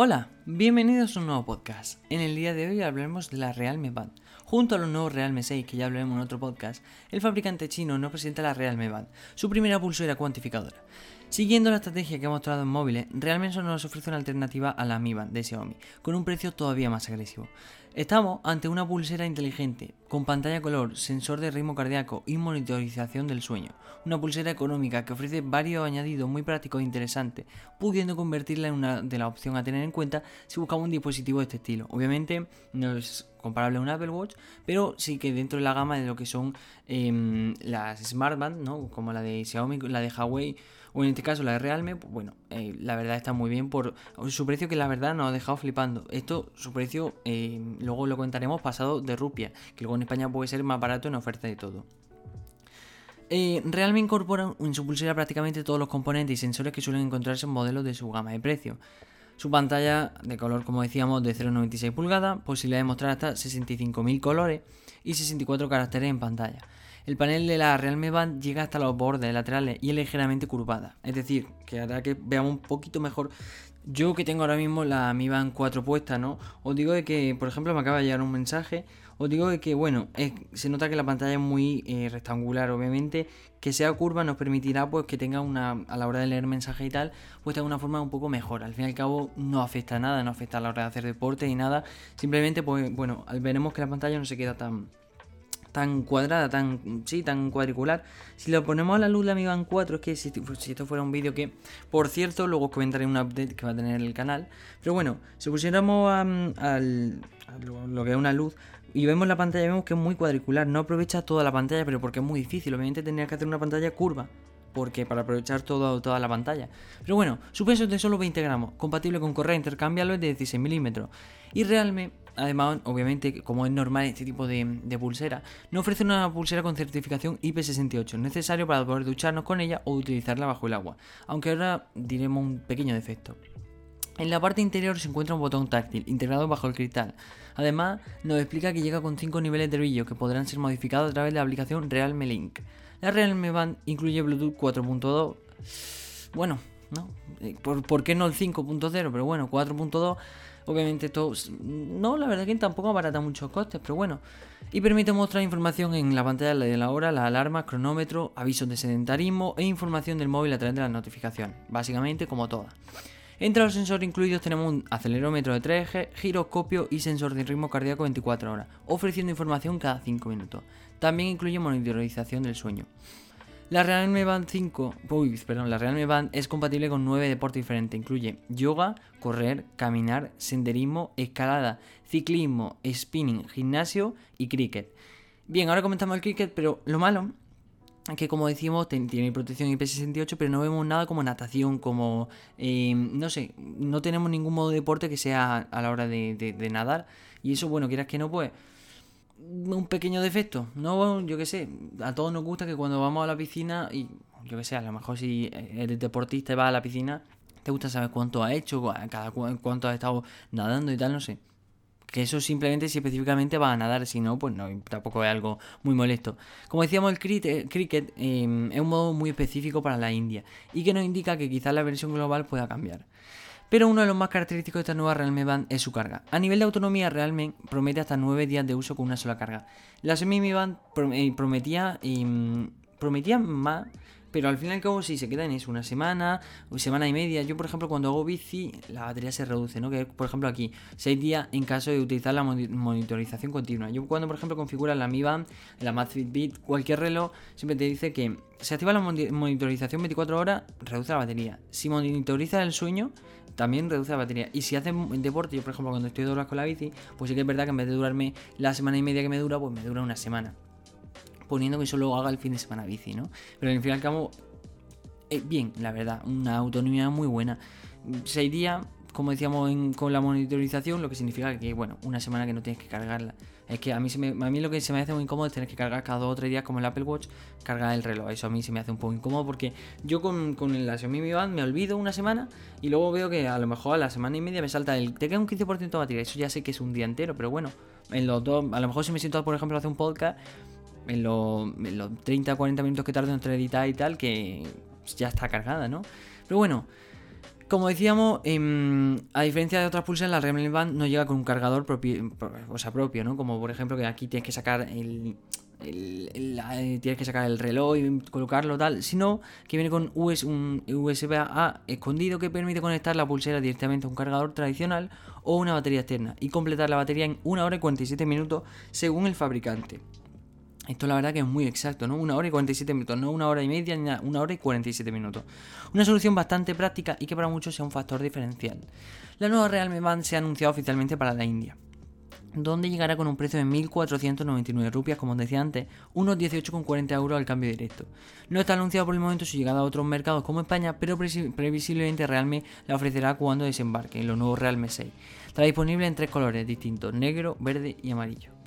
Hola, bienvenidos a un nuevo podcast. En el día de hoy hablaremos de la Realme Band. Junto a los nuevos Realme 6, que ya hablaremos en otro podcast, el fabricante chino nos presenta la Realme Band, su primera pulsera cuantificadora. Siguiendo la estrategia que ha mostrado en móviles, Realmente nos ofrece una alternativa a la Mi Band de Xiaomi, con un precio todavía más agresivo. Estamos ante una pulsera inteligente, con pantalla color, sensor de ritmo cardíaco y monitorización del sueño. Una pulsera económica que ofrece varios añadidos muy prácticos e interesantes, pudiendo convertirla en una de las opciones a tener en cuenta si buscamos un dispositivo de este estilo. Obviamente no es comparable a un Apple Watch, pero sí que dentro de la gama de lo que son em, las Smartband, ¿no? como la de Xiaomi, la de Huawei o en este caso la de Realme, pues bueno, eh, la verdad está muy bien por su precio que la verdad nos ha dejado flipando. Esto, su precio, eh, luego lo contaremos pasado de rupia, que luego en España puede ser más barato en oferta de todo. Eh, Realme incorpora en su pulsera prácticamente todos los componentes y sensores que suelen encontrarse en modelos de su gama de precio. Su pantalla de color, como decíamos, de 0,96 pulgadas, posibilidad de mostrar hasta 65.000 colores y 64 caracteres en pantalla. El panel de la Realme Band llega hasta los bordes laterales y es ligeramente curvada, es decir, que hará que veamos un poquito mejor. Yo que tengo ahora mismo la Mi Band 4 puesta, ¿no? Os digo de que, por ejemplo, me acaba de llegar un mensaje. Os digo que, bueno, se nota que la pantalla es muy eh, rectangular, obviamente. Que sea curva nos permitirá, pues, que tenga una, a la hora de leer mensajes y tal, pues tenga una forma un poco mejor. Al fin y al cabo, no afecta nada, no afecta a la hora de hacer deporte y nada. Simplemente, pues, bueno, veremos que la pantalla no se queda tan, tan cuadrada, tan, sí, tan cuadricular. Si lo ponemos a la luz de Mi Band 4, es que si, esto fuera un vídeo que, por cierto, luego os comentaré un update que va a tener el canal. Pero bueno, si pusiéramos a, lo que es una luz y vemos la pantalla, vemos que es muy cuadricular. No aprovecha toda la pantalla, pero porque es muy difícil. Obviamente tendría que hacer una pantalla curva porque para aprovechar toda la pantalla. Pero bueno, su peso es de solo 20 gramos, compatible con correa intercambiable de 16 milímetros. Y realmente además, obviamente, como es normal este tipo de, pulsera, no ofrece una pulsera con certificación IP68, necesario para poder ducharnos con ella o utilizarla bajo el agua, aunque ahora diremos un pequeño defecto. En la parte interior se encuentra un botón táctil integrado bajo el cristal. Además, nos explica que llega con 5 niveles de brillo que podrán ser modificados a través de la aplicación Realme Link. La Realme Band incluye Bluetooth 4.2. Bueno, ¿no? Eh, ¿Por, ¿Por, qué no el 5.0? Pero bueno, 4.2 Obviamente todo... No, la verdad que tampoco abarata muchos costes, pero bueno. Y permite mostrar información en la pantalla de la hora, la alarma, cronómetro, avisos de sedentarismo e información del móvil a través de las notificaciones. Básicamente como todas. Entre los sensores incluidos tenemos un acelerómetro de 3 ejes, giroscopio y sensor de ritmo cardíaco 24 horas, ofreciendo información cada 5 minutos. También incluye monitorización del sueño. La Realme Band 5, perdón, la Realme Band es compatible con 9 deportes diferentes. Incluye yoga, correr, caminar, senderismo, escalada, ciclismo, spinning, gimnasio y cricket. Bien, ahora comentamos el cricket, pero lo malo que como decimos tiene protección IP68, pero no vemos nada como natación, como, eh, no sé, no tenemos ningún modo de deporte que sea a la hora de, nadar. Y eso, bueno, quieras que no, pues un pequeño defecto. No, yo qué sé, a todos nos gusta que cuando vamos a la piscina, y yo qué sé, a lo mejor si eres deportista y vas a la piscina, te gusta saber cuánto ha hecho, cada cuánto has estado nadando y tal, no sé. Que eso simplemente si específicamente va a nadar, si no, pues no, tampoco es algo muy molesto. Como decíamos, el cricket, em, es un modo muy específico para la India y que nos indica que quizás la versión global pueda cambiar. Pero uno de los más característicos de esta nueva Realme Band es su carga. A nivel de autonomía, Realme promete hasta 9 días de uso con una sola carga. La Semi Band eh, prometía, em, prometía más, pero al fin y al cabo sí se queda en eso, una semana, una semana y media. Yo, por ejemplo, cuando hago bici, la batería se reduce, ¿no? Que por ejemplo aquí, 6 días en caso de utilizar la monitorización continua. Yo cuando, por ejemplo, configuro la Mi Band, la Fitbit, cualquier reloj, siempre te dice que si activa la monitorización 24 horas, reduce la batería. Si monitoriza el sueño, también reduce la batería. Y si hace deporte, yo por ejemplo cuando estoy de horas con la bici, pues sí que es verdad que en vez de durarme la semana y media que me dura, pues me dura una semana. Poniendo que solo haga el fin de semana bici, ¿no? Pero al fin y al cabo, eh, bien, la verdad, una autonomía muy buena. Seis días, como decíamos con la monitorización, lo que significa que, bueno, una semana que no tienes que cargarla. Es que a mí, se me, a mí lo que se me hace muy incómodo es tener que cargar cada dos o tres días, como el Apple Watch, cargar el reloj. Eso a mí se me hace un poco incómodo porque yo con, con la Xiaomi Mi Band me olvido una semana y luego veo que a lo mejor a la semana y media me salta el. Te queda un 15% de batería. Eso ya sé que es un día entero, pero bueno, en los dos. A lo mejor si me siento, por ejemplo, a hacer un podcast, en los, en los 30 40 minutos que tardo entre editar y tal, que ya está cargada, ¿no? Pero bueno. Como decíamos, em, a diferencia de otras pulseras, la Realme Band no llega con un cargador propio, o sea, propio, ¿no? Como por ejemplo que aquí tienes que sacar el, eh, tienes que sacar el reloj y colocarlo tal, sino que viene con un USB A escondido que permite conectar la pulsera directamente a un cargador tradicional o una batería externa y completar la batería en 1 hora y 47 minutos según el fabricante. Esto la verdad que es muy exacto, ¿no? Una hora y 47 minutos, no una hora y media, ni una hora y 47 minutos. Una solución bastante práctica y que para muchos sea un factor diferencial. La nueva Realme Band se ha anunciado oficialmente para la India, donde llegará con un precio de 1.499 rupias, como os decía antes, unos 18,40 euros al cambio directo. No está anunciado por el momento su llegada a otros mercados como España, pero previsiblemente Realme la ofrecerá cuando desembarque en los nuevos Realme 6. Estará disponible en tres colores distintos, negro, verde y amarillo.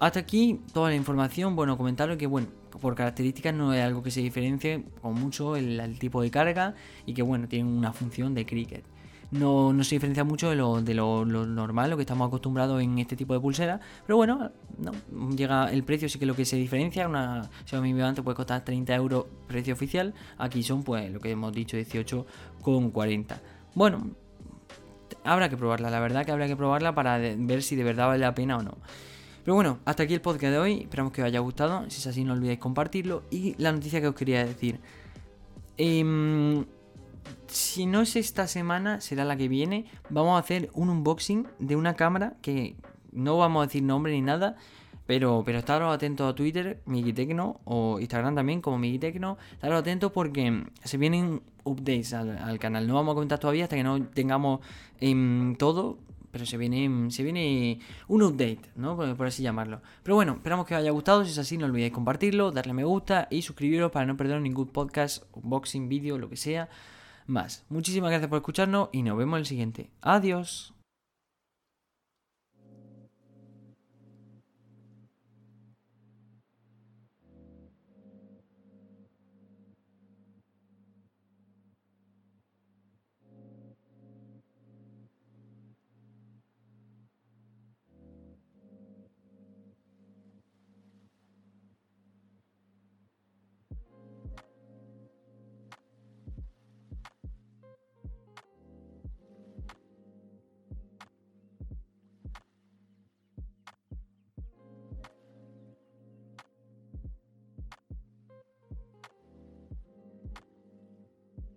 Hasta aquí toda la información. Bueno, comentaros que, bueno, por características no es algo que se diferencie con mucho el, tipo de carga y que, bueno, tiene una función de cricket. No, se diferencia mucho de, lo, normal, lo que estamos acostumbrados en este tipo de pulsera. Pero bueno, no, llega el precio, sí que lo que se diferencia. Una Xiaomi Mi Band puede costar 30 euros precio oficial. Aquí son, pues, lo que hemos dicho, 18,40. Bueno, habrá que probarla, la verdad que habrá que probarla para ver si de verdad vale la pena o no. Pero bueno, hasta aquí el podcast de hoy. Esperamos que os haya gustado. Si es así, no olvidéis compartirlo. Y la noticia que os quería decir. Em, si no es esta semana, será la que viene. Vamos a hacer un unboxing de una cámara que no vamos a decir nombre ni nada. Pero, pero estaros atentos a Twitter, Migitecno, o Instagram también como Migitecno. Estaros atentos porque se vienen updates al, canal. No vamos a comentar todavía hasta que no tengamos em, todo pero se viene, se viene un update, ¿no? Por, así llamarlo. Pero bueno, esperamos que os haya gustado. Si es así, no olvidéis compartirlo, darle me gusta y suscribiros para no perder ningún podcast, unboxing, vídeo, lo que sea más. Muchísimas gracias por escucharnos y nos vemos en el siguiente. Adiós.